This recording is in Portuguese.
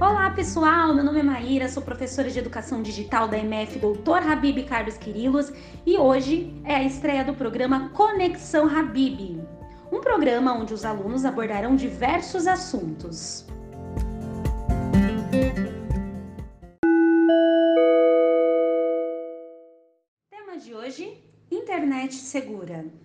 Olá pessoal, meu nome é Maíra, sou professora de Educação Digital da MF Doutor Habib Carlos Quirilos e hoje é a estreia do programa Conexão Habib, um programa onde os alunos abordarão diversos assuntos. Tema de hoje: Internet segura.